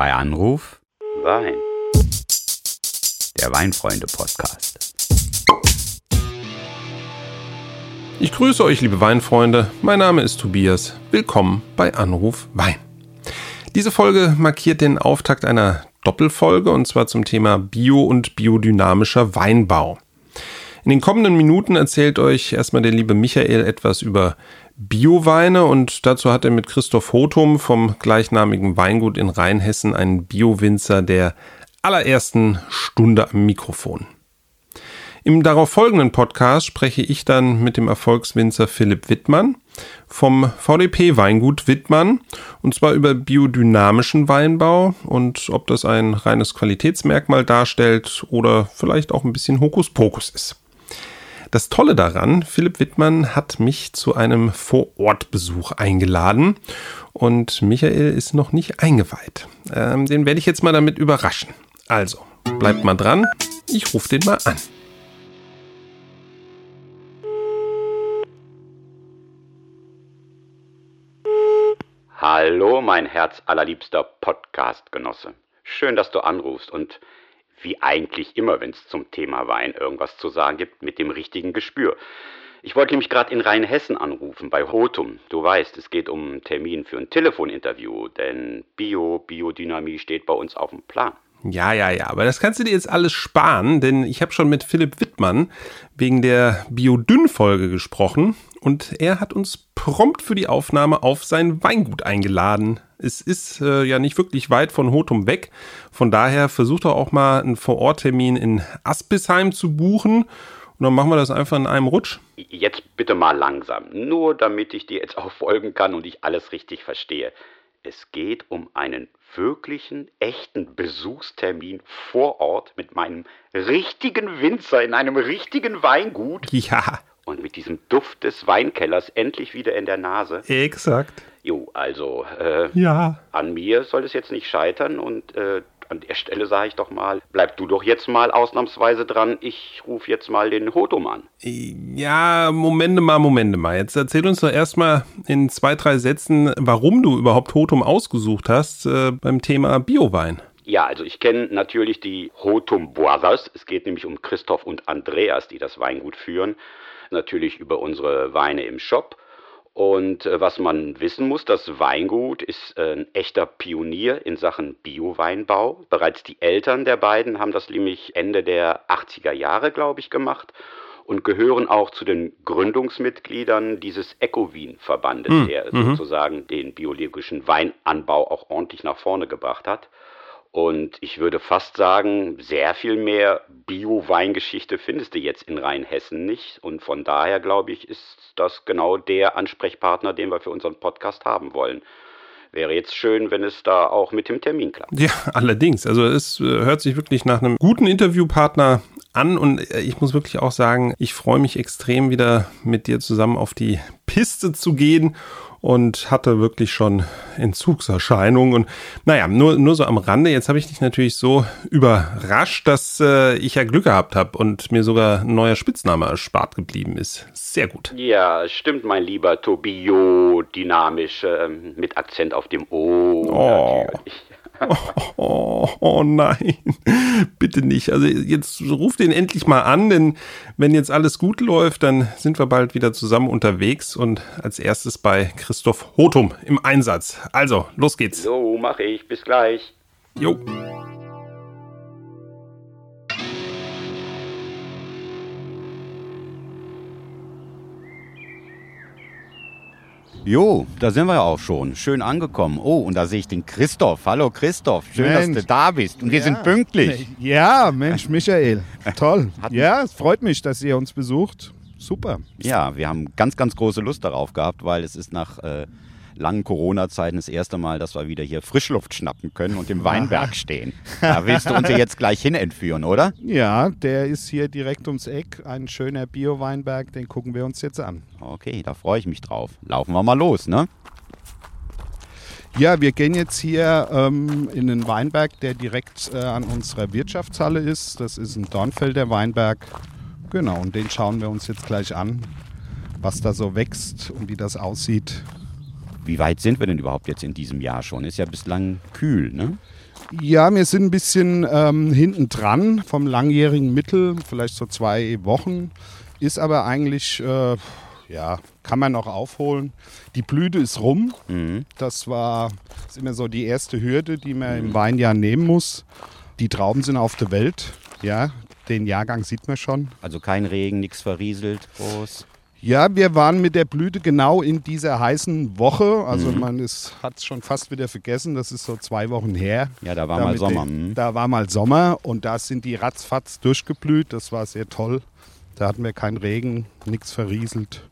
Bei Anruf Wein. Der Weinfreunde-Podcast. Ich grüße euch, liebe Weinfreunde. Mein Name ist Tobias. Willkommen bei Anruf Wein. Diese Folge markiert den Auftakt einer Doppelfolge und zwar zum Thema Bio- und biodynamischer Weinbau. In den kommenden Minuten erzählt euch erstmal der liebe Michael etwas über Bioweine und dazu hat er mit Christoph Hotum vom gleichnamigen Weingut in Rheinhessen einen Bio-Winzer der allerersten Stunde am Mikrofon. Im darauf folgenden Podcast spreche ich dann mit dem Erfolgswinzer Philipp Wittmann vom VDP Weingut Wittmann und zwar über biodynamischen Weinbau und ob das ein reines Qualitätsmerkmal darstellt oder vielleicht auch ein bisschen Hokuspokus ist. Das Tolle daran, Philipp Wittmann hat mich zu einem Vorortbesuch eingeladen und Michael ist noch nicht eingeweiht. Ähm, den werde ich jetzt mal damit überraschen. Also, bleibt mal dran, ich rufe den mal an. Hallo, mein herzallerliebster Podcast-Genosse. Schön, dass du anrufst und wie eigentlich immer, wenn es zum Thema Wein irgendwas zu sagen gibt, mit dem richtigen Gespür. Ich wollte nämlich gerade in Rheinhessen anrufen, bei Hotum. Du weißt, es geht um einen Termin für ein Telefoninterview, denn Bio, Biodynamie steht bei uns auf dem Plan. Ja, ja, ja, aber das kannst du dir jetzt alles sparen, denn ich habe schon mit Philipp Wittmann wegen der Biodünn-Folge gesprochen und er hat uns prompt für die Aufnahme auf sein Weingut eingeladen. Es ist äh, ja nicht wirklich weit von Hotum weg, von daher versucht er auch mal einen Vororttermin in Aspisheim zu buchen und dann machen wir das einfach in einem Rutsch. Jetzt bitte mal langsam, nur damit ich dir jetzt auch folgen kann und ich alles richtig verstehe. Es geht um einen wirklichen, echten Besuchstermin vor Ort mit meinem richtigen Winzer in einem richtigen Weingut. Ja. Und mit diesem Duft des Weinkellers endlich wieder in der Nase. Exakt. Jo, also, äh, Ja. an mir soll es jetzt nicht scheitern und äh, an der Stelle sage ich doch mal, bleib du doch jetzt mal ausnahmsweise dran. Ich rufe jetzt mal den Hotum an. Ja, Momente mal, Momente mal. Jetzt erzähl uns doch erstmal in zwei, drei Sätzen, warum du überhaupt Hotum ausgesucht hast äh, beim Thema Biowein. Ja, also ich kenne natürlich die Hotum Brothers. Es geht nämlich um Christoph und Andreas, die das Weingut führen. Natürlich über unsere Weine im Shop. Und äh, was man wissen muss, das Weingut ist äh, ein echter Pionier in Sachen Bio-Weinbau. Bereits die Eltern der beiden haben das nämlich Ende der 80er Jahre, glaube ich, gemacht und gehören auch zu den Gründungsmitgliedern dieses Ecowin-Verbandes, der sozusagen den biologischen Weinanbau auch ordentlich nach vorne gebracht hat. Und ich würde fast sagen, sehr viel mehr Bio-Weingeschichte findest du jetzt in Rheinhessen nicht. Und von daher, glaube ich, ist das genau der Ansprechpartner, den wir für unseren Podcast haben wollen. Wäre jetzt schön, wenn es da auch mit dem Termin klappt. Ja, allerdings. Also es äh, hört sich wirklich nach einem guten Interviewpartner an und äh, ich muss wirklich auch sagen, ich freue mich extrem wieder mit dir zusammen auf die Piste zu gehen und hatte wirklich schon Entzugserscheinungen und naja, nur, nur so am Rande. Jetzt habe ich dich natürlich so überrascht, dass äh, ich ja Glück gehabt habe und mir sogar ein neuer Spitzname erspart geblieben ist. Sehr gut. Ja, stimmt, mein lieber Tobio, dynamisch, ähm, mit Akzent auf dem O. Oh. natürlich. Oh, oh nein, bitte nicht. Also jetzt ruf den endlich mal an, denn wenn jetzt alles gut läuft, dann sind wir bald wieder zusammen unterwegs und als erstes bei Christoph Hotum im Einsatz. Also, los geht's. So mache ich. Bis gleich. Jo. Jo, da sind wir ja auch schon. Schön angekommen. Oh, und da sehe ich den Christoph. Hallo Christoph, schön, dass Mensch. du da bist. Und wir sind pünktlich. Ja, Mensch, Michael. Toll. Hatten- Ja, es freut mich, dass ihr uns besucht. Super. Ja, wir haben ganz, ganz große Lust darauf gehabt, weil es ist nach äh, langen Corona-Zeiten das erste Mal, dass wir wieder hier Frischluft schnappen können und im Weinberg stehen. Da willst du uns ja jetzt gleich hin entführen, oder? Ja, der ist hier direkt ums Eck. Ein schöner Bio-Weinberg, den gucken wir uns jetzt an. Okay, da freue ich mich drauf. Laufen wir mal los, ne? Ja, wir gehen jetzt hier ähm, in den Weinberg, der direkt äh, an unserer Wirtschaftshalle ist. Das ist ein Dornfelder Weinberg. Genau, und den schauen wir uns jetzt gleich an, was da so wächst und wie das aussieht. Wie weit sind wir denn überhaupt jetzt in diesem Jahr schon? Ist ja bislang kühl, ne? Ja, wir sind ein bisschen ähm, hinten dran vom langjährigen Mittel, vielleicht so zwei Wochen. Ist aber eigentlich, äh, ja, kann man noch aufholen. Die Blüte ist rum. Mhm. Das war ist immer so die erste Hürde, die man im Weinjahr nehmen muss. Die Trauben sind auf der Welt. Ja, den Jahrgang sieht man schon. Also kein Regen, nichts verrieselt, groß. Ja, wir waren mit der Blüte genau in dieser heißen Woche. Also man hat es schon fast wieder vergessen. Das ist so zwei Wochen her. Ja, da war mal mit Sommer. den- mhm. Da war mal Sommer und da sind die ratzfatz durchgeblüht. Das war sehr toll. Da hatten wir keinen Regen, nichts verrieselt.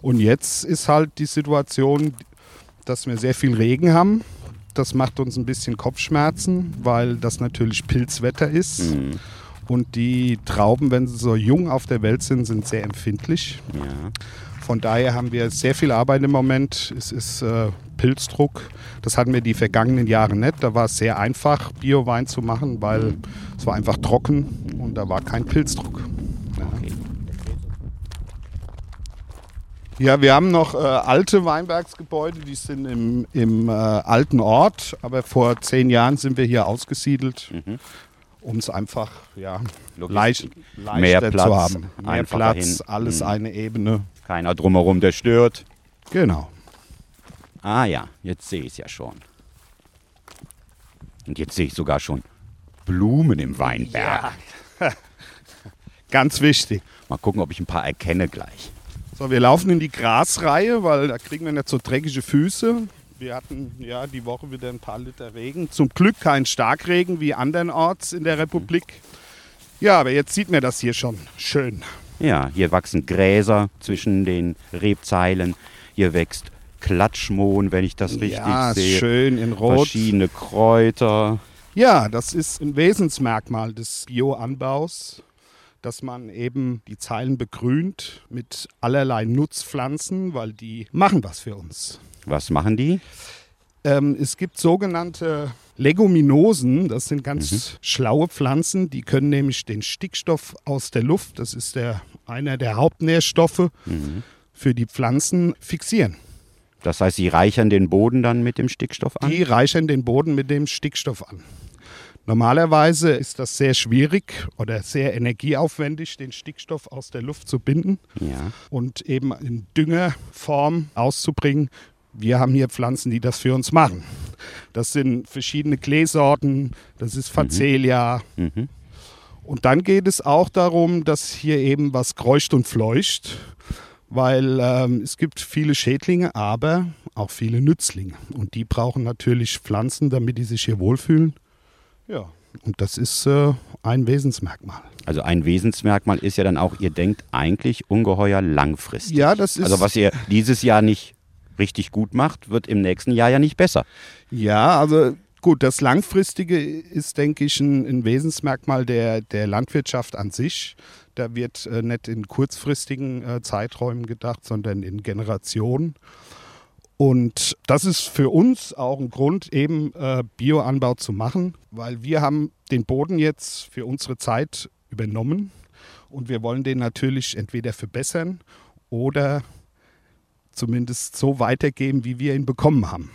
Und jetzt ist halt die Situation, dass wir sehr viel Regen haben. Das macht uns ein bisschen Kopfschmerzen, weil das natürlich Pilzwetter ist. Mhm. Und die Trauben, wenn sie so jung auf der Welt sind, sind sehr empfindlich. Ja. Von daher haben wir sehr viel Arbeit im Moment. Es ist äh, Pilzdruck. Das hatten wir die vergangenen Jahre nicht. Da war es sehr einfach, Biowein zu machen, weil es war einfach trocken und da war kein Pilzdruck. Ja. Okay. Ja, wir haben noch äh, alte Weinbergsgebäude, die sind im, im äh, alten Ort, aber vor zehn Jahren sind wir hier ausgesiedelt, Mhm. Um es einfach ja, leicht, Mehr Platz, zu haben. Mehr Platz, hin. alles Mhm. eine Ebene. Keiner drumherum, der stört. Genau. Ah ja, jetzt sehe ich es ja schon. Und jetzt sehe ich sogar schon Blumen im Weinberg. Ganz wichtig. Mal gucken, ob ich ein paar erkenne gleich. So, wir laufen in die Grasreihe, weil da kriegen wir nicht so dreckige Füße. Wir hatten ja die Woche wieder ein paar Liter Regen. Zum Glück kein Starkregen wie andernorts in der Republik. Ja, aber jetzt sieht man das hier schon schön. Ja, hier wachsen Gräser zwischen den Rebzeilen. Hier wächst Klatschmohn, wenn ich das richtig ja, sehe. schön in Rot. Verschiedene Kräuter. Ja, das ist ein Wesensmerkmal des Bioanbaus, dass man eben die Zeilen begrünt mit allerlei Nutzpflanzen, weil die machen was für uns. Was machen die? Ähm, es gibt sogenannte Leguminosen, das sind ganz schlaue Pflanzen, die können nämlich den Stickstoff aus der Luft, das ist der, einer der Hauptnährstoffe für die Pflanzen, fixieren. Das heißt, sie reichern den Boden dann mit dem Stickstoff an? Die reichern den Boden mit dem Stickstoff an. Normalerweise ist das sehr schwierig oder sehr energieaufwendig, den Stickstoff aus der Luft zu binden Ja. und eben in Düngerform auszubringen. Wir haben hier Pflanzen, die das für uns machen. Das sind verschiedene Kleesorten, das ist Facelia. Mhm. Und dann geht es auch darum, dass hier eben was kreucht und fleucht, weil ähm, es gibt viele Schädlinge, aber auch viele Nützlinge. Und die brauchen natürlich Pflanzen, damit die sich hier wohlfühlen. Ja, und das ist äh, ein Wesensmerkmal. Also ein Wesensmerkmal ist ja dann auch, ihr denkt eigentlich ungeheuer langfristig. Ja, das ist. Also was ihr dieses Jahr nicht richtig gut macht, wird im nächsten Jahr ja nicht besser. Ja, also gut, das Langfristige ist, denke ich, ein, ein Wesensmerkmal der, der Landwirtschaft an sich. Da wird äh, nicht in kurzfristigen äh, Zeiträumen gedacht, sondern in Generationen. Und das ist für uns auch ein Grund, eben äh, Bioanbau zu machen, weil wir haben den Boden jetzt für unsere Zeit übernommen und wir wollen den natürlich entweder verbessern oder zumindest so weitergeben, wie wir ihn bekommen haben.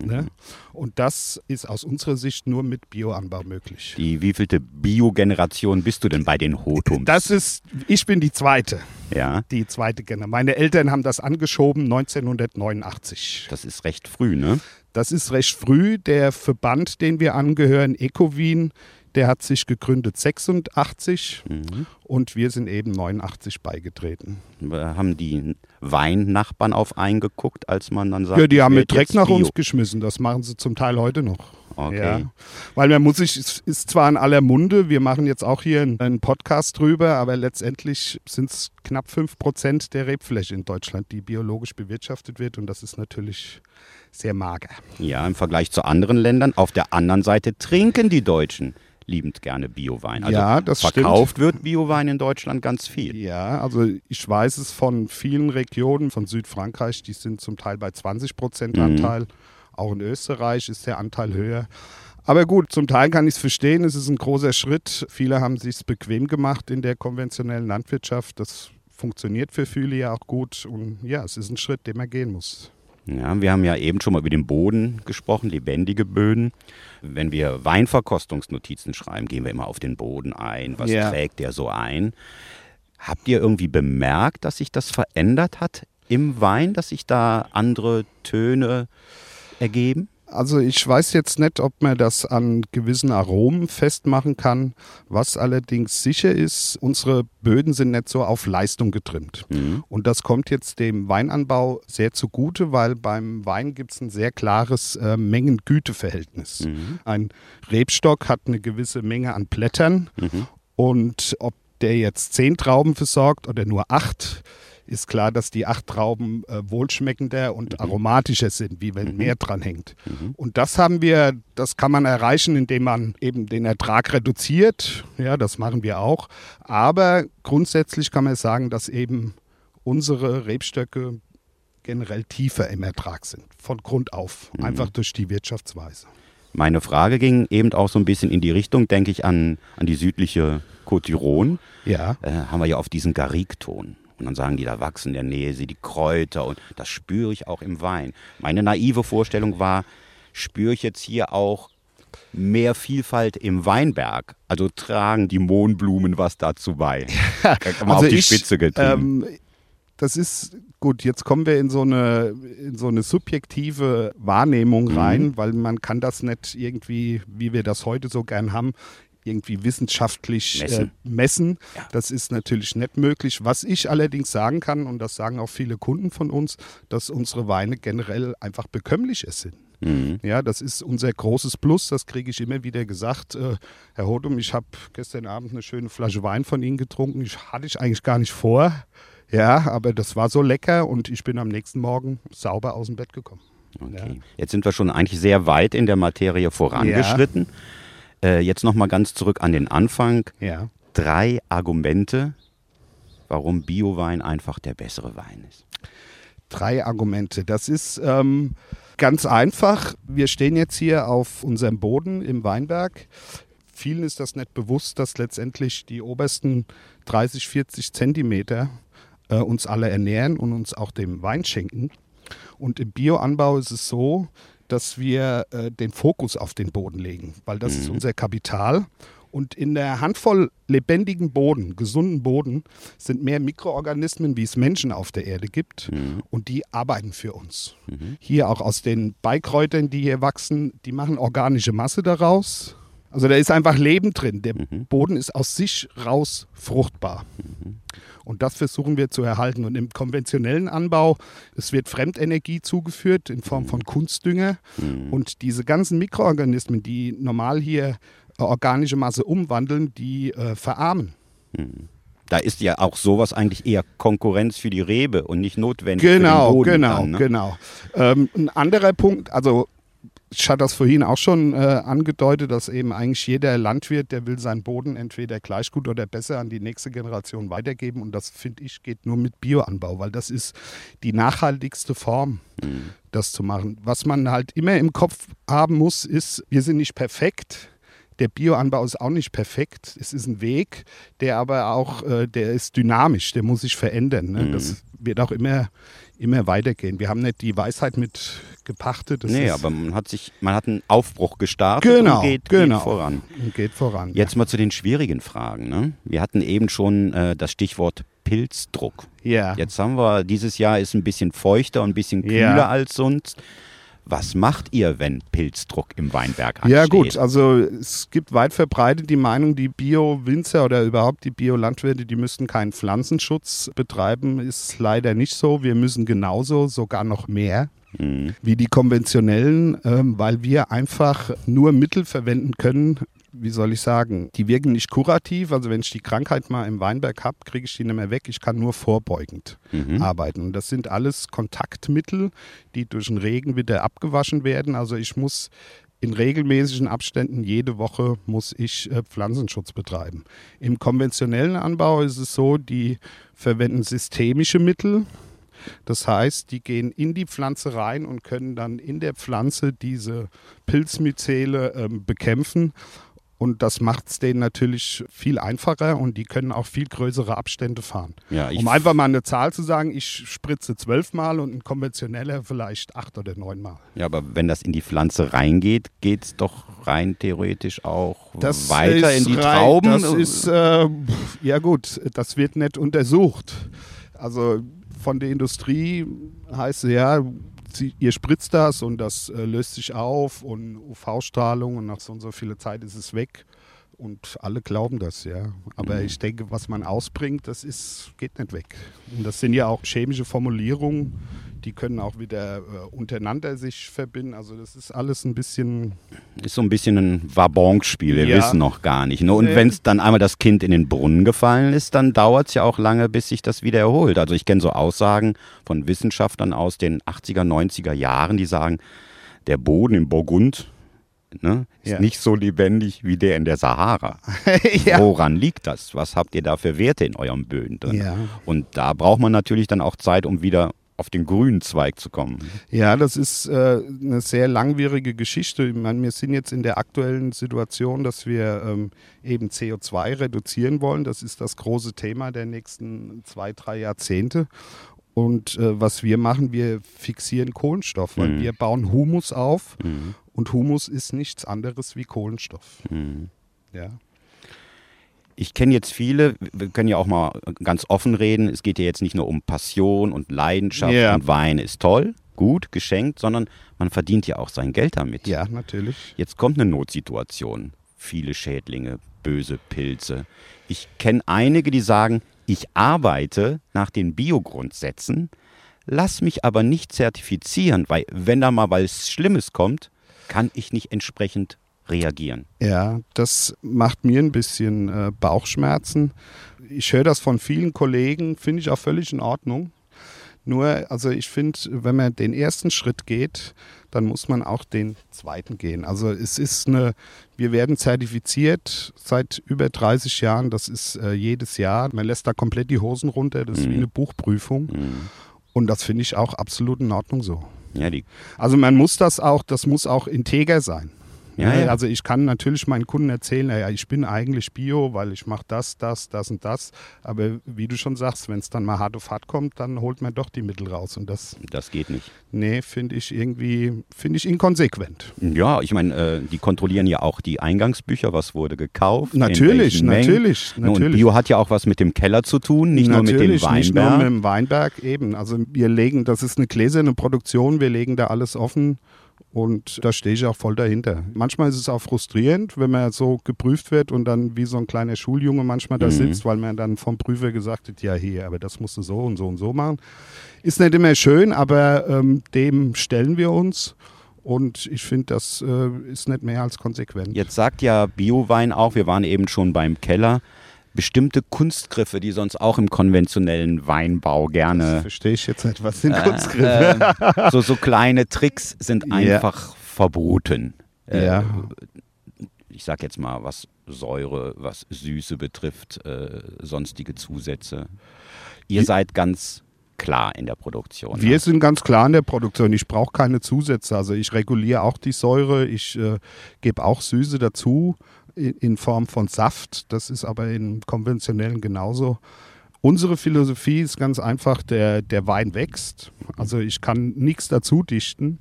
Ne? Und das ist aus unserer Sicht nur mit Bioanbau möglich. Die wievielte Biogeneration bist du denn bei den Hotums? Das ist, ich bin die zweite, ja, die zweite Generation. Meine Eltern haben das angeschoben 1989. das ist recht früh, ne? Das ist recht früh. Der Verband, den wir angehören, Ecowin, der hat sich gegründet 86 Mhm. und wir sind eben 89 beigetreten. Haben die Weinnachbarn auf eingeguckt, als man dann sagt, Ja, die haben mit Dreck nach Bio. uns geschmissen. Das machen sie zum Teil heute noch. Okay. Ja. Weil man muss sich, es ist zwar in aller Munde, wir machen jetzt auch hier einen- einen Podcast drüber, aber letztendlich sind es knapp 5% der Rebfläche in Deutschland, die biologisch bewirtschaftet wird und das ist natürlich sehr mager. Ja, im Vergleich zu anderen Ländern. Auf der anderen Seite trinken die Deutschen liebend gerne Biowein. Also Ja, das verkauft wird Biowein in Deutschland ganz viel. Ja, also ich weiß es von vielen Regionen, von Südfrankreich, die sind zum Teil bei 20% Mhm. Anteil. Auch in Österreich ist der Anteil höher. Aber gut, zum Teil kann ich es verstehen, es ist ein großer Schritt. Viele haben sich bequem gemacht in der konventionellen Landwirtschaft. Das funktioniert für viele ja auch gut. Und ja, es ist ein Schritt, den man gehen muss. Ja, wir haben ja eben schon mal über den Boden gesprochen, lebendige Böden. Wenn wir Weinverkostungsnotizen schreiben, gehen wir immer auf den Boden ein. Was Ja. trägt der so ein? Habt ihr irgendwie bemerkt, dass sich das verändert hat im Wein, dass sich da andere Töne ergeben? Also ich weiß jetzt nicht, ob man das an gewissen Aromen festmachen kann. Was allerdings sicher ist, unsere Böden sind nicht so auf Leistung getrimmt. Und das kommt jetzt dem Weinanbau sehr zugute, weil beim Wein gibt es ein sehr klares äh, Mengen-Güte-Verhältnis. Ein Rebstock hat eine gewisse Menge an Blättern und ob der jetzt zehn Trauben versorgt oder nur acht, ist klar, dass die acht Trauben äh, wohlschmeckender und aromatischer sind, wie wenn mehr dran hängt. Und das haben wir, das kann man erreichen, indem man eben den Ertrag reduziert. Ja, das machen wir auch. Aber grundsätzlich kann man sagen, dass eben unsere Rebstöcke generell tiefer im Ertrag sind, von Grund auf, einfach durch die Wirtschaftsweise. Meine Frage ging eben auch so ein bisschen in die Richtung, denke ich, an, an die südliche Côte d'Iron. Ja. Äh, haben wir ja auf diesen Garrigton. Und dann sagen die, da wachsen in der Nähe sie die Kräuter und das spüre ich auch im Wein. Meine naive Vorstellung war, spüre ich jetzt hier auch mehr Vielfalt im Weinberg? Also tragen die Mohnblumen was dazu bei? Mal auf die Spitze getrieben. ähm, das ist gut, jetzt kommen wir in so eine, in so eine subjektive Wahrnehmung Mhm. rein, weil man kann das nicht irgendwie, wie wir das heute so gern haben, irgendwie wissenschaftlich Messen. Äh, messen. Ja. Das ist natürlich nicht möglich. Was ich allerdings sagen kann, und das sagen auch viele Kunden von uns, dass unsere Weine generell einfach bekömmlicher sind. Mhm. Ja, das ist unser großes Plus, das kriege ich immer wieder gesagt. Äh, Herr Hodum, ich habe gestern Abend eine schöne Flasche Wein von Ihnen getrunken. Ich hatte ich eigentlich gar nicht vor. Ja, aber das war so lecker und ich bin am nächsten Morgen sauber aus dem Bett gekommen. Okay. Jetzt sind wir schon eigentlich sehr weit in der Materie vorangeschritten. Äh, jetzt nochmal ganz zurück an den Anfang. Ja. Drei Argumente, warum Biowein einfach der bessere Wein ist. Drei Argumente. Das ist ähm, ganz einfach. Wir stehen jetzt hier auf unserem Boden im Weinberg. Vielen ist das nicht bewusst, dass letztendlich die obersten 30, 40 Zentimeter äh, uns alle ernähren und uns auch dem Wein schenken. Und im Bioanbau ist es so, dass wir äh, den Fokus auf den Boden legen, weil das ist unser Kapital. Und in der Handvoll lebendigen Boden, gesunden Boden, sind mehr Mikroorganismen, wie es Menschen auf der Erde gibt. Und die arbeiten für uns. Hier auch aus den Beikräutern, die hier wachsen, die machen organische Masse daraus. Also da ist einfach Leben drin. Der Boden ist aus sich raus fruchtbar. Und das versuchen wir zu erhalten. Und im konventionellen Anbau, es wird Fremdenergie zugeführt in Form von Kunstdünger. Und diese ganzen Mikroorganismen, die normal hier äh, organische Masse umwandeln, die äh, verarmen. Da ist ja auch sowas eigentlich eher Konkurrenz für die Rebe und nicht notwendig für den Genau, Boden. genau, dann, ne? genau. Ähm, ein anderer Punkt, also ich hatte das vorhin auch schon äh, angedeutet, dass eben eigentlich jeder Landwirt, der will seinen Boden entweder gleich gut oder besser an die nächste Generation weitergeben. Und das, finde ich, geht nur mit Bioanbau, weil das ist die nachhaltigste Form, das zu machen. Was man halt immer im Kopf haben muss, ist, wir sind nicht perfekt. Der Bioanbau ist auch nicht perfekt. Es ist ein Weg, der aber auch, äh, der ist dynamisch, der muss sich verändern. Ne? Das wird auch immer, immer weitergehen. Wir haben nicht die Weisheit mit gepachtet. Das Nee, aber man hat sich, man hat einen Aufbruch gestartet genau, und geht, genau. geht voran. Und geht voran. Jetzt mal zu den schwierigen Fragen. Ne? Wir hatten eben schon äh, das Stichwort Pilzdruck. ja. Jetzt haben wir, dieses Jahr ist ein bisschen feuchter und ein bisschen kühler Ja. als sonst. Was macht ihr, wenn Pilzdruck im Weinberg ansteht? Ja gut, also es gibt weit verbreitet die Meinung, die Bio-Winzer oder überhaupt die Bio-Landwirte, die müssten keinen Pflanzenschutz betreiben. Ist leider nicht so. Wir müssen genauso, sogar noch mehr wie die konventionellen, ähm, weil wir einfach nur Mittel verwenden können, wie soll ich sagen, die wirken nicht kurativ. Also wenn ich die Krankheit mal im Weinberg habe, kriege ich die nicht mehr weg. Ich kann nur vorbeugend arbeiten. Und das sind alles Kontaktmittel, die durch den Regen wieder abgewaschen werden. Also ich muss in regelmäßigen Abständen jede Woche muss ich äh, Pflanzenschutz betreiben. Im konventionellen Anbau ist es so, die verwenden systemische Mittel. Das heißt, die gehen in die Pflanze rein und können dann in der Pflanze diese Pilzmyzele ähm, bekämpfen. Und das macht es denen natürlich viel einfacher und die können auch viel größere Abstände fahren. Ja, um einfach mal eine Zahl zu sagen, ich spritze zwölfmal und ein konventioneller vielleicht acht oder neunmal. Ja, aber wenn das in die Pflanze reingeht, geht es doch rein theoretisch auch Das weiter in die rein- Trauben. Das ist, äh, ja gut, das wird nicht untersucht. Also von der Industrie heißt es ja, sie, ihr spritzt das und das äh, löst sich auf und UV-Strahlung und nach so und so viel Zeit ist es weg. Und alle glauben das, ja. Aber Mhm. ich denke, was man ausbringt, das ist, geht nicht weg. Und das sind ja auch chemische Formulierungen, die können auch wieder äh, untereinander sich verbinden. Also das ist alles ein bisschen ist so ein bisschen ein Wabonspiel, wir Ja. wissen noch gar nicht. Ne? Und wenn es dann einmal das Kind in den Brunnen gefallen ist, dann dauert es ja auch lange, bis sich das wieder erholt. Also ich kenne so Aussagen von Wissenschaftlern aus den 80er, 90er Jahren, die sagen, der Boden im Burgund ne, ist Ja. nicht so lebendig wie der in der Sahara. ja. Woran liegt das? Was habt ihr da für Werte in eurem Böden drin? Ja. Und da braucht man natürlich dann auch Zeit, um wieder auf den grünen Zweig zu kommen. Ja, das ist äh, eine sehr langwierige Geschichte. Ich meine, wir sind jetzt in der aktuellen Situation, dass wir ähm, eben CO2 reduzieren wollen. Das ist das große Thema der nächsten zwei, drei Jahrzehnte. Und äh, was wir machen, wir fixieren Kohlenstoff, weil Mhm. wir bauen Humus auf Mhm. und Humus ist nichts anderes wie Kohlenstoff. Mhm. Ja. Ich kenne jetzt viele, wir können ja auch mal ganz offen reden, es geht ja jetzt nicht nur um Passion und Leidenschaft Ja. und Wein ist toll, gut, geschenkt, sondern man verdient ja auch sein Geld damit. ja, natürlich. Jetzt kommt eine Notsituation, viele Schädlinge, böse Pilze. Ich kenne einige, die sagen, ich arbeite nach den Biogrundsätzen, lass mich aber nicht zertifizieren, weil wenn da mal was Schlimmes kommt, kann ich nicht entsprechend reagieren. Ja, das macht mir ein bisschen äh, Bauchschmerzen. Ich höre das von vielen Kollegen, finde ich auch völlig in Ordnung. Nur, also ich finde, wenn man den ersten Schritt geht, dann muss man auch den zweiten gehen. Also es ist eine, wir werden zertifiziert seit über 30 Jahren, das ist äh, jedes Jahr. Man lässt da komplett die Hosen runter, das ist wie eine Buchprüfung. Und das finde ich auch absolut in Ordnung so. Ja, die Also man muss das auch, das muss auch integer sein. Ja, Ne? ja. Also ich kann natürlich meinen Kunden erzählen, naja, ich bin eigentlich Bio, weil ich mache das, das, das und das. Aber wie du schon sagst, wenn es dann mal hart auf hart kommt, dann holt man doch die Mittel raus. Und das, Das geht nicht. nee, finde ich irgendwie, finde ich inkonsequent. Ja, ich meine, äh, die kontrollieren ja auch die Eingangsbücher, was wurde gekauft. Natürlich, welchen Mengen. natürlich, Und natürlich. Bio hat ja auch was mit dem Keller zu tun, nicht nur mit dem Natürlich, Nicht nur Weinberg. mit dem Weinberg, eben. Also wir legen, das ist eine gläserne Produktion, wir legen da alles offen und da stehe ich auch voll dahinter. Manchmal ist es auch frustrierend, wenn man so geprüft wird und dann wie so ein kleiner Schuljunge manchmal da Mhm. sitzt, weil man dann vom Prüfer gesagt hat, ja hier, aber das musst du so und so und so machen. Ist nicht immer schön, aber ähm, dem stellen wir uns und ich finde, das äh, ist nicht mehr als konsequent. Jetzt sagt ja Biowein auch, wir waren eben schon beim Keller, bestimmte Kunstgriffe, die sonst auch im konventionellen Weinbau Das gerne verstehe ich jetzt nicht, was sind äh, Kunstgriffe? äh, so, so kleine Tricks sind Ja. einfach verboten. Äh, Ja. Ich sag jetzt mal, was Säure, was Süße betrifft, äh, sonstige Zusätze. Ihr seid ganz klar in der Produktion. Wir ne? sind ganz klar in der Produktion. Ich brauche keine Zusätze. Also ich reguliere auch die Säure. Ich äh, gebe auch Süße dazu in, Form von Saft. Das ist aber im konventionellen genauso. Unsere Philosophie ist ganz einfach, der, der Wein wächst. Also ich kann nichts dazu dichten.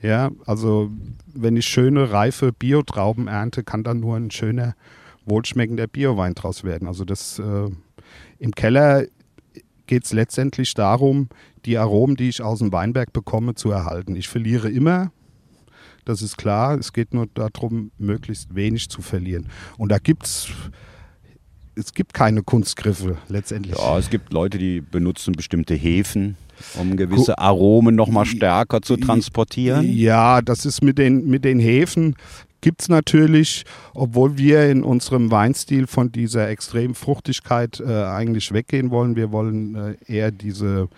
Ja, also wenn ich schöne, reife Biotrauben ernte, kann dann nur ein schöner, wohlschmeckender Biowein draus werden. Also das äh, im Keller geht es letztendlich darum, die Aromen, die ich aus dem Weinberg bekomme, zu erhalten. Ich verliere immer, das ist klar. Es geht nur darum, möglichst wenig zu verlieren. Und da gibt es, es gibt keine Kunstgriffe letztendlich. Ja, es gibt Leute, die benutzen bestimmte Hefen, um gewisse Aromen nochmal stärker zu transportieren. Ja, das ist mit den, mit den Hefen gibt es natürlich, obwohl wir in unserem Weinstil von dieser extremen Fruchtigkeit äh, eigentlich weggehen wollen. Wir wollen äh, eher diese,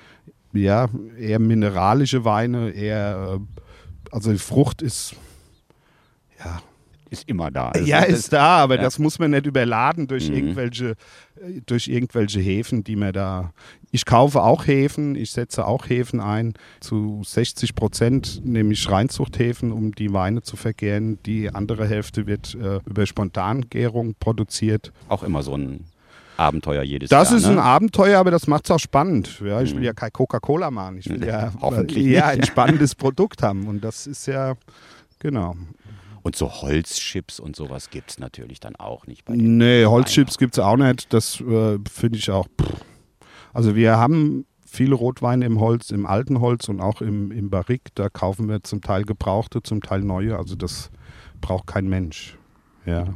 ja, eher mineralische Weine, eher, äh, also die Frucht ist, ja, ist immer da. Also ja, ist da, aber ja. das muss man nicht überladen durch Mhm. irgendwelche, äh, durch irgendwelche Häfen, die man da. Ich kaufe auch Häfen, ich setze auch Häfen ein. Zu 60 Prozent nehme ich Reinzuchthäfen, um die Weine zu vergären. Die andere Hälfte wird äh, über Spontangärung produziert. Auch immer so ein Abenteuer jedes Das Jahr. ist ne? ein Abenteuer, aber das macht es auch spannend. Ja, ich will ja kein Coca-Cola machen. Ich will ja, hoffentlich ja ein spannendes Produkt haben. Und das ist ja, genau. Und so Holzchips und sowas gibt es natürlich dann auch nicht bei Nee, Holzchips gibt es auch nicht. Das äh, finde ich auch. Pff. Also wir haben viele Rotweine im Holz, im alten Holz und auch im, im Barrique. Da kaufen wir zum Teil gebrauchte, zum Teil neue. Also das braucht kein Mensch. Ja.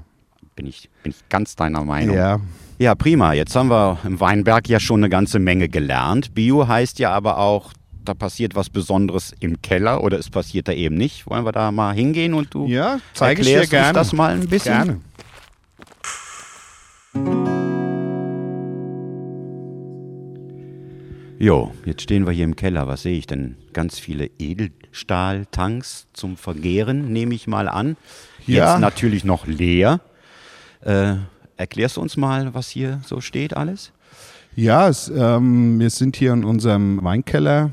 Bin ich, bin ich ganz deiner Meinung. Ja. Ja, prima. Jetzt haben wir im Weinberg ja schon eine ganze Menge gelernt. Bio heißt ja aber auch, da passiert was Besonderes im Keller oder es passiert da eben nicht. Wollen wir da mal hingehen und du Ja, zeige ich dir erklärst uns gerne. das mal ein bisschen? Gerne. Jo, jetzt stehen wir hier im Keller. Was sehe ich denn? Ganz viele Edelstahltanks zum Vergehren, nehme ich mal an. Ja. Jetzt natürlich noch leer. Äh, erklärst du uns mal, was hier so steht alles? Ja, es, ähm, wir sind hier in unserem Weinkeller.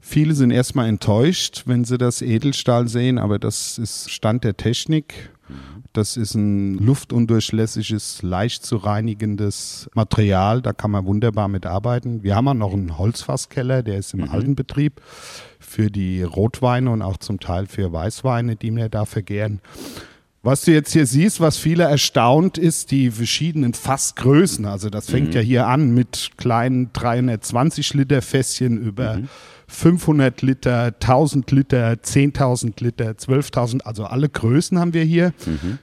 Viele sind erstmal enttäuscht, wenn sie das Edelstahl sehen, aber das ist Stand der Technik. Das ist ein luftundurchlässiges, leicht zu reinigendes Material. Da kann man wunderbar mit arbeiten. Wir haben auch noch einen Holzfasskeller, der ist im alten Betrieb für die Rotweine und auch zum Teil für Weißweine, die wir da vergären. Was du jetzt hier siehst, was viele erstaunt, ist die verschiedenen Fassgrößen. Also das fängt ja hier an mit kleinen 320 Liter Fässchen über 500 Liter, 1000 Liter, 10.000 Liter, 12.000. Also alle Größen haben wir hier.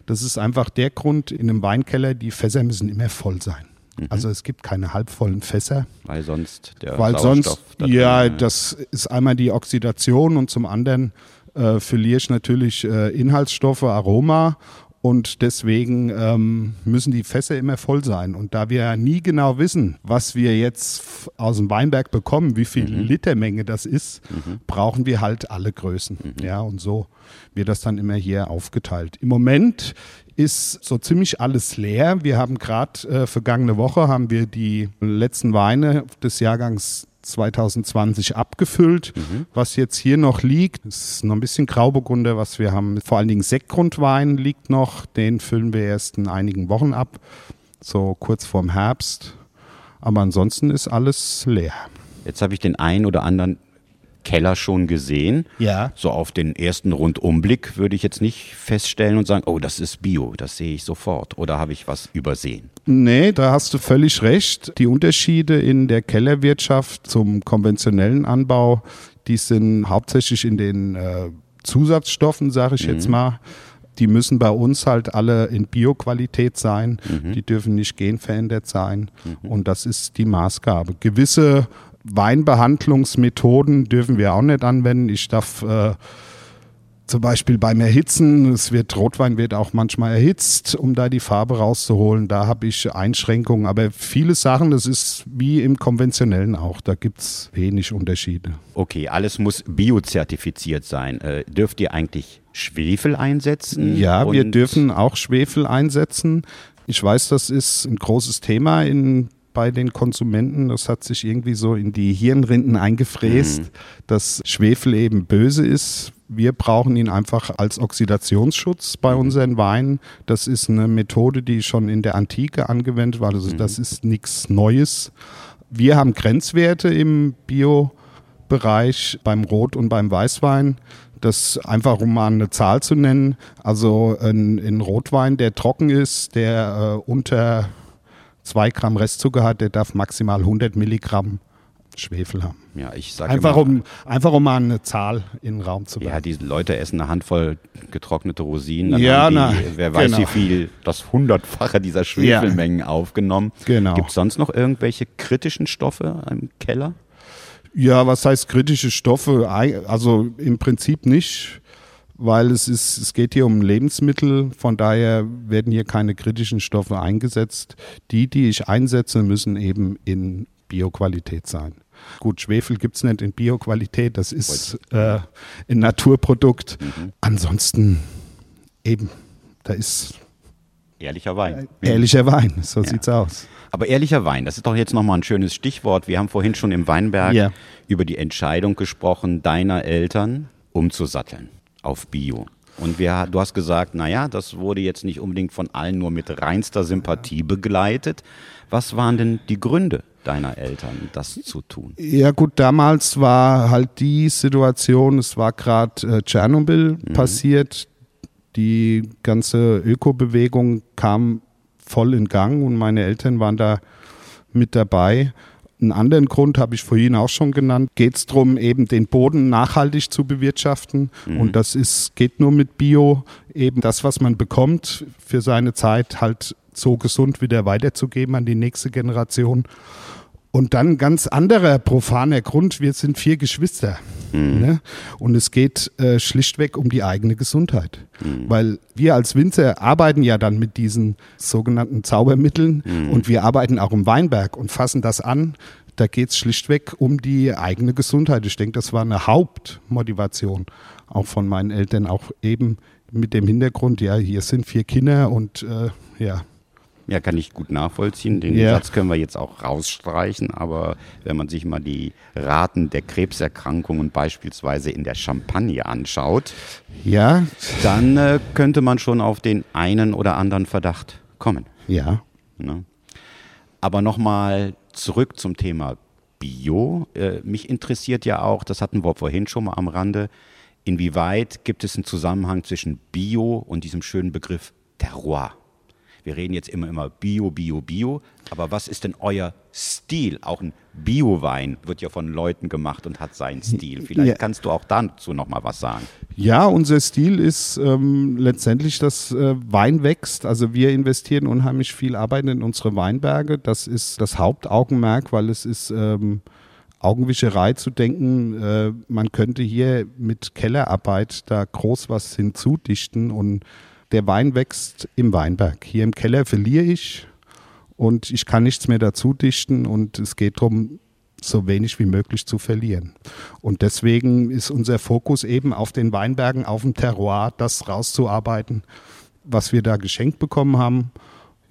Das ist einfach der Grund in einem Weinkeller, die Fässer müssen immer voll sein. Also es gibt keine halbvollen Fässer. Weil sonst der Weil Sauerstoff sonst, ja, das ist einmal die Oxidation und zum anderen äh, verliere ich natürlich äh, Inhaltsstoffe, Aroma und deswegen ähm, müssen die Fässer immer voll sein. Und da wir ja nie genau wissen, was wir jetzt aus dem Weinberg bekommen, wie viel Litermenge das ist, brauchen wir halt alle Größen. Ja, und so wird das dann immer hier aufgeteilt. Im Moment ist so ziemlich alles leer. Wir haben gerade äh, vergangene Woche haben wir die letzten Weine des Jahrgangs 2020 abgefüllt. Was jetzt hier noch liegt, ist noch ein bisschen Grauburgunder, was wir haben. Vor allen Dingen Sektgrundwein liegt noch. Den füllen wir erst in einigen Wochen ab, so kurz vorm Herbst. Aber ansonsten ist alles leer. Jetzt habe ich den einen oder anderen Keller schon gesehen. Ja. So auf den ersten Rundumblick würde ich jetzt nicht feststellen und sagen, oh, das ist Bio, das sehe ich sofort. Oder habe ich was übersehen? Nee, da hast du völlig recht. Die Unterschiede in der Kellerwirtschaft zum konventionellen Anbau, die sind hauptsächlich in den äh, Zusatzstoffen, sage ich jetzt mal. Die müssen bei uns halt alle in Bioqualität sein. Die dürfen nicht genverändert sein. Und das ist die Maßgabe. Gewisse Weinbehandlungsmethoden dürfen wir auch nicht anwenden. Ich darf äh, zum Beispiel beim Erhitzen, es wird Rotwein wird auch manchmal erhitzt, um da die Farbe rauszuholen. Da habe ich Einschränkungen. Aber viele Sachen, das ist wie im konventionellen auch. Da gibt es wenig Unterschiede. Okay, alles muss biozertifiziert sein. Äh, dürft ihr eigentlich Schwefel einsetzen? Ja, wir dürfen auch Schwefel einsetzen. Ich weiß, das ist ein großes Thema in, bei den Konsumenten. Das hat sich irgendwie so in die Hirnrinden eingefräst, dass Schwefel eben böse ist. Wir brauchen ihn einfach als Oxidationsschutz bei unseren Weinen. Das ist eine Methode, die schon in der Antike angewendet war. Also das ist nichts Neues. Wir haben Grenzwerte im Bio-Bereich beim Rot- und beim Weißwein. Das einfach, um mal eine Zahl zu nennen. Also ein, ein Rotwein, der trocken ist, der äh, unter zwei Gramm Restzucker hat, der darf maximal 100 Milligramm Schwefel haben. Ja, ich sage Einfach immer, um, einfach um mal eine Zahl in den Raum zu Ja, werfen. diese Leute essen eine Handvoll getrocknete Rosinen. Dann Ja, haben die, na, wer weiß, genau. wie viel, das Hundertfache dieser Schwefelmengen aufgenommen. Genau. Gibt es sonst noch irgendwelche kritischen Stoffe im Keller? Ja, was heißt kritische Stoffe? Also im Prinzip nicht, weil es ist, es geht hier um Lebensmittel, von daher werden hier keine kritischen Stoffe eingesetzt. Die, die ich einsetze, müssen eben in Bioqualität sein. Gut, Schwefel gibt's nicht in Bioqualität, das ist äh, ein Naturprodukt. Ansonsten eben da ist Ehrlicher Wein. ehrlicher Wein, so sieht's aus. Aber ehrlicher Wein, das ist doch jetzt nochmal ein schönes Stichwort. Wir haben vorhin schon im Weinberg Ja. über die Entscheidung gesprochen, deiner Eltern umzusatteln auf Bio. Und wir, du hast gesagt, naja, das wurde jetzt nicht unbedingt von allen nur mit reinster Sympathie begleitet. Was waren denn die Gründe deiner Eltern, das zu tun? Ja gut, damals war halt die Situation, es war gerade äh, Tschernobyl passiert, die ganze Ökobewegung kam voll in Gang und meine Eltern waren da mit dabei. Einen anderen Grund habe ich vorhin auch schon genannt. Geht es darum, eben den Boden nachhaltig zu bewirtschaften. Und das ist, geht nur mit Bio, eben das, was man bekommt, für seine Zeit halt so gesund wieder weiterzugeben an die nächste Generation. Und dann ganz anderer profaner Grund, wir sind vier Geschwister. Ne? Und es geht äh, schlichtweg um die eigene Gesundheit. Weil wir als Winzer arbeiten ja dann mit diesen sogenannten Zaubermitteln und wir arbeiten auch im Weinberg und fassen das an. Da geht es schlichtweg um die eigene Gesundheit. Ich denke, das war eine Hauptmotivation auch von meinen Eltern, auch eben mit dem Hintergrund, ja, hier sind vier Kinder und äh, ja, Ja, kann ich gut nachvollziehen. Den Ja. Satz können wir jetzt auch rausstreichen, aber wenn man sich mal die Raten der Krebserkrankungen beispielsweise in der Champagne anschaut, ja, dann äh, könnte man schon auf den einen oder anderen Verdacht kommen. ja. Ne? Aber nochmal zurück zum Thema Bio. Äh, mich interessiert ja auch, das hatten wir vorhin schon mal am Rande, inwieweit gibt es einen Zusammenhang zwischen Bio und diesem schönen Begriff Terroir? Wir reden jetzt immer, immer Bio, Bio, Bio, aber was ist denn euer Stil? Auch ein Bio-Wein wird ja von Leuten gemacht und hat seinen Stil. Vielleicht Ja. kannst du auch dazu noch mal was sagen. Ja, unser Stil ist ähm, letztendlich, dass äh, Wein wächst. Also wir investieren unheimlich viel Arbeit in unsere Weinberge. Das ist das Hauptaugenmerk, weil es ist ähm, Augenwischerei zu denken. Äh, man könnte hier mit Kellerarbeit da groß was hinzudichten und der Wein wächst im Weinberg. Hier im Keller verliere ich und ich kann nichts mehr dazu dichten und es geht darum, so wenig wie möglich zu verlieren. Und deswegen ist unser Fokus eben auf den Weinbergen, auf dem Terroir, das rauszuarbeiten, was wir da geschenkt bekommen haben.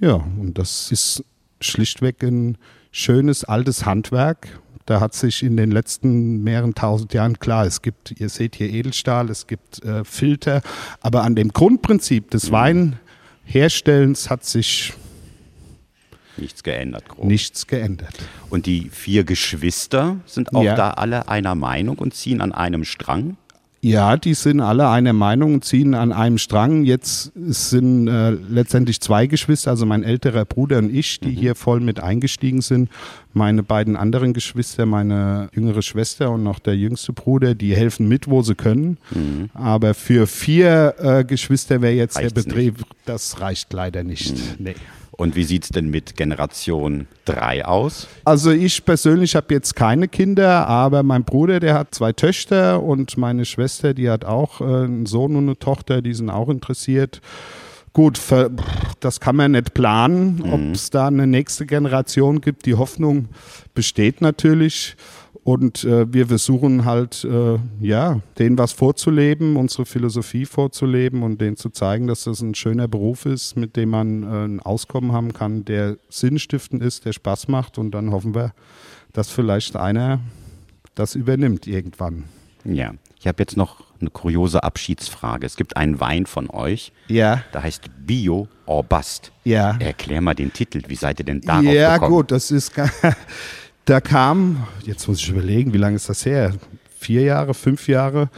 Ja, und das ist schlichtweg ein schönes altes Handwerk. Da hat sich in den letzten mehreren tausend Jahren, klar, es gibt, ihr seht hier Edelstahl, es gibt äh, Filter, aber an dem Grundprinzip des Weinherstellens hat sich Nichts geändert, grob. nichts geändert. Und die vier Geschwister sind auch Ja. da alle einer Meinung und ziehen an einem Strang. Ja, die sind alle einer Meinung und ziehen an einem Strang. Jetzt sind äh, letztendlich zwei Geschwister, also mein älterer Bruder und ich, die hier voll mit eingestiegen sind. Meine beiden anderen Geschwister, meine jüngere Schwester und noch der jüngste Bruder, die helfen mit, wo sie können. Aber für vier äh, Geschwister wäre jetzt Reicht's der Betrieb, das reicht leider nicht. Nee. Und wie sieht es denn mit Generation 3 aus? Also ich persönlich habe jetzt keine Kinder, aber mein Bruder, der hat zwei Töchter und meine Schwester, die hat auch äh, einen Sohn und eine Tochter, die sind auch interessiert. Gut, das kann man nicht planen, ob es da eine nächste Generation gibt. Die Hoffnung besteht natürlich. Und äh, wir versuchen halt, äh, ja, denen was vorzuleben, unsere Philosophie vorzuleben und denen zu zeigen, dass das ein schöner Beruf ist, mit dem man äh, ein Auskommen haben kann, der sinnstiftend ist, der Spaß macht. Und dann hoffen wir, dass vielleicht einer das übernimmt irgendwann. Ja, ich habe jetzt noch eine kuriose Abschiedsfrage. Es gibt einen Wein von euch, Ja, der heißt Bio or Bust. ja. Erklär mal den Titel. Wie seid ihr denn darauf Ja, gekommen? gut, das ist. Da kam, jetzt muss ich überlegen, wie lange ist das her? Vier Jahre, fünf Jahre,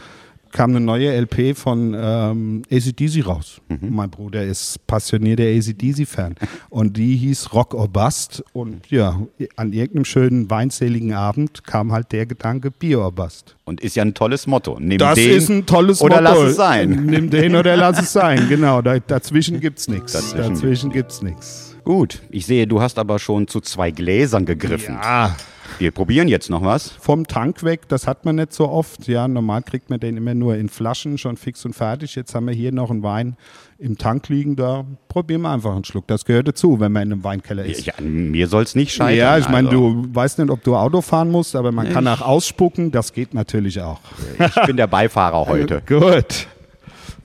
kam eine neue LP von ähm, ACDC raus. Mhm. Mein Bruder ist passionierter ACDC-Fan. Und die hieß Rock or Bust. Und ja, an irgendeinem schönen weinseligen Abend kam halt der Gedanke Bier or Bust. Und ist ja ein tolles Motto. Nimm Das den ist ein tolles oder Motto. lass es sein. Nimm den oder lass es sein, genau. Da, dazwischen gibt's nichts. Dazwischen Dazwischen gibt's nichts. Gut, ich sehe, du hast aber schon zu zwei Gläsern gegriffen. Ja, Wir probieren jetzt noch was. vom Tank weg, das hat man nicht so oft. Ja, normal kriegt man den immer nur in Flaschen, schon fix und fertig. Jetzt haben wir hier noch einen Wein im Tank liegen, da probieren wir einfach einen Schluck. Das gehört dazu, wenn man in einem Weinkeller ist. Ja, mir soll es nicht scheitern. Ja, ich meine, also. du weißt nicht, ob du Auto fahren musst, aber man kann auch ausspucken, das geht natürlich auch. Ich bin der Beifahrer heute. Gut.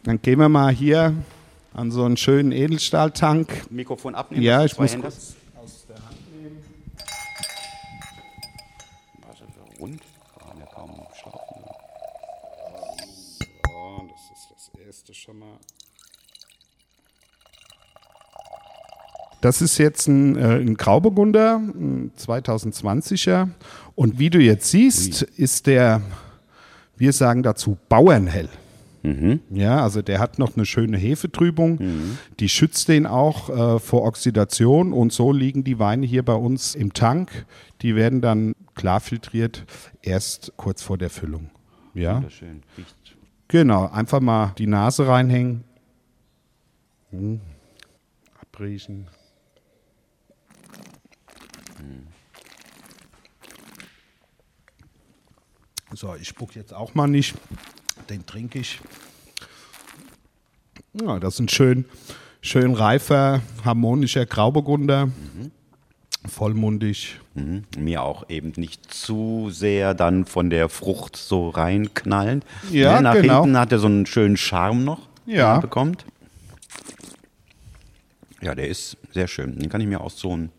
Dann gehen wir mal hier an so einen schönen Edelstahltank. Mikrofon abnehmen. Ja, ich muss Hände- kurz aus der Hand nehmen. Warte, so rund. Kann ja kaum schlafen. So, das ist das erste schon mal. Das ist jetzt ein, äh, ein Grauburgunder, ein 2020er. Und wie du jetzt siehst, ist der, wir sagen dazu, Bauernhell. Ja, also der hat noch eine schöne Hefetrübung. Die schützt den auch äh, vor Oxidation. Und so liegen die Weine hier bei uns im Tank. Die werden dann klar filtriert, erst kurz vor der Füllung. Ja. Wunderschön. Riecht Genau, einfach mal die Nase reinhängen. Hm. Abriechen. So, ich spuck jetzt auch mal nicht. Den trinke ich. Ja, das ist ein schön, schön reifer, harmonischer Grauburgunder. Vollmundig. Mhm. Mir auch eben nicht zu sehr dann von der Frucht so reinknallend. Ja, Ne, Nach genau. hinten hat er so einen schönen Charme noch, den Ja. er bekommt. Ja, der ist sehr schön. Den kann ich mir auch so, ein,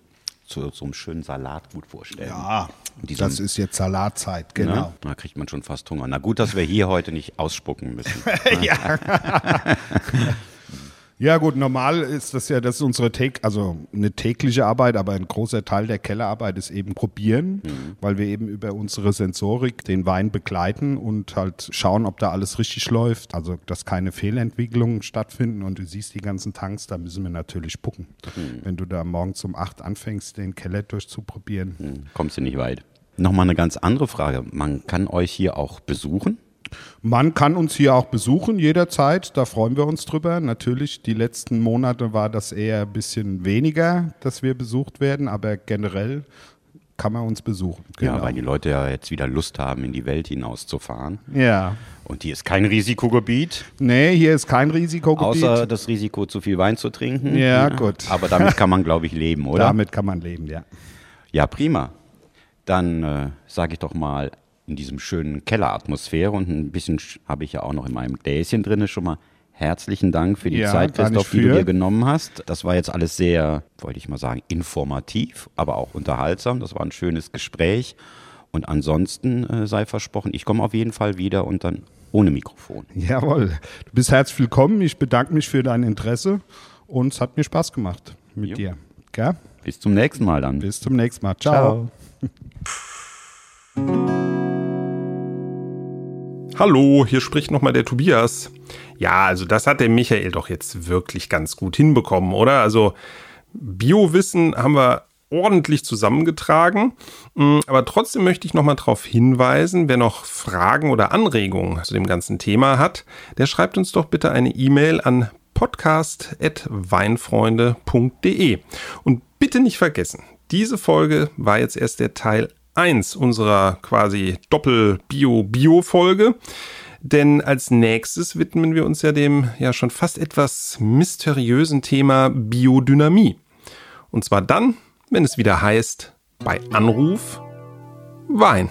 zu so einem schönen Salat gut vorstellen. Ja, Diesem- das ist jetzt Salatzeit, Ne? genau. Da kriegt man schon fast Hunger. Na gut, dass wir hier heute nicht ausspucken müssen. Ja gut, normal ist das ja, das ist unsere Tä- also eine tägliche Arbeit, aber ein großer Teil der Kellerarbeit ist eben probieren, weil wir eben über unsere Sensorik den Wein begleiten und halt schauen, ob da alles richtig läuft, also dass keine Fehlentwicklungen stattfinden und du siehst die ganzen Tanks, da müssen wir natürlich spucken. Wenn du da morgens um acht anfängst, den Keller durchzuprobieren. Hm, Kommst du nicht weit. Nochmal eine ganz andere Frage. Man kann euch hier auch besuchen. Man kann uns hier auch besuchen jederzeit, da freuen wir uns drüber. Natürlich, die letzten Monate war das eher ein bisschen weniger, dass wir besucht werden, aber generell kann man uns besuchen. Ja, weil die Leute ja jetzt wieder Lust haben, in die Welt hinauszufahren. ja. Und hier ist kein Risikogebiet, Nee, hier ist kein Risikogebiet. außer das Risiko, zu viel Wein zu trinken. Ja, gut. Aber damit kann man, glaube ich, leben, oder? Damit kann man leben, ja. Ja, prima. Dann äh, sage ich doch mal in diesem schönen Kelleratmosphäre und ein bisschen sch- habe ich ja auch noch in meinem Gläschen drin schon mal herzlichen Dank für die Ja, Zeit, Christoph, die du dir genommen hast. Das war jetzt alles sehr, wollte ich mal sagen, informativ, aber auch unterhaltsam. Das war ein schönes Gespräch. Und ansonsten äh, sei versprochen, ich komme auf jeden Fall wieder und dann ohne Mikrofon. Jawohl. Du bist herzlich willkommen. Ich bedanke mich für dein Interesse und es hat mir Spaß gemacht mit Jo. dir. Gell? Bis zum nächsten Mal dann. Bis zum nächsten Mal. Ciao. Hallo, hier spricht nochmal der Tobias. Ja, also das hat der Michael doch jetzt wirklich ganz gut hinbekommen, oder? Also Biowissen haben wir ordentlich zusammengetragen. Mm, Aber trotzdem möchte ich nochmal darauf hinweisen, wer noch Fragen oder Anregungen zu dem ganzen Thema hat, der schreibt uns doch bitte eine E-Mail an podcast.weinfreunde.de. Und bitte nicht vergessen, diese Folge war jetzt erst der Teil 1 unserer quasi Doppel-Bio-Bio-Folge. Denn als nächstes widmen wir uns ja dem ja schon fast etwas mysteriösen Thema Biodynamie. Und zwar dann, wenn es wieder heißt, bei Anruf Wein.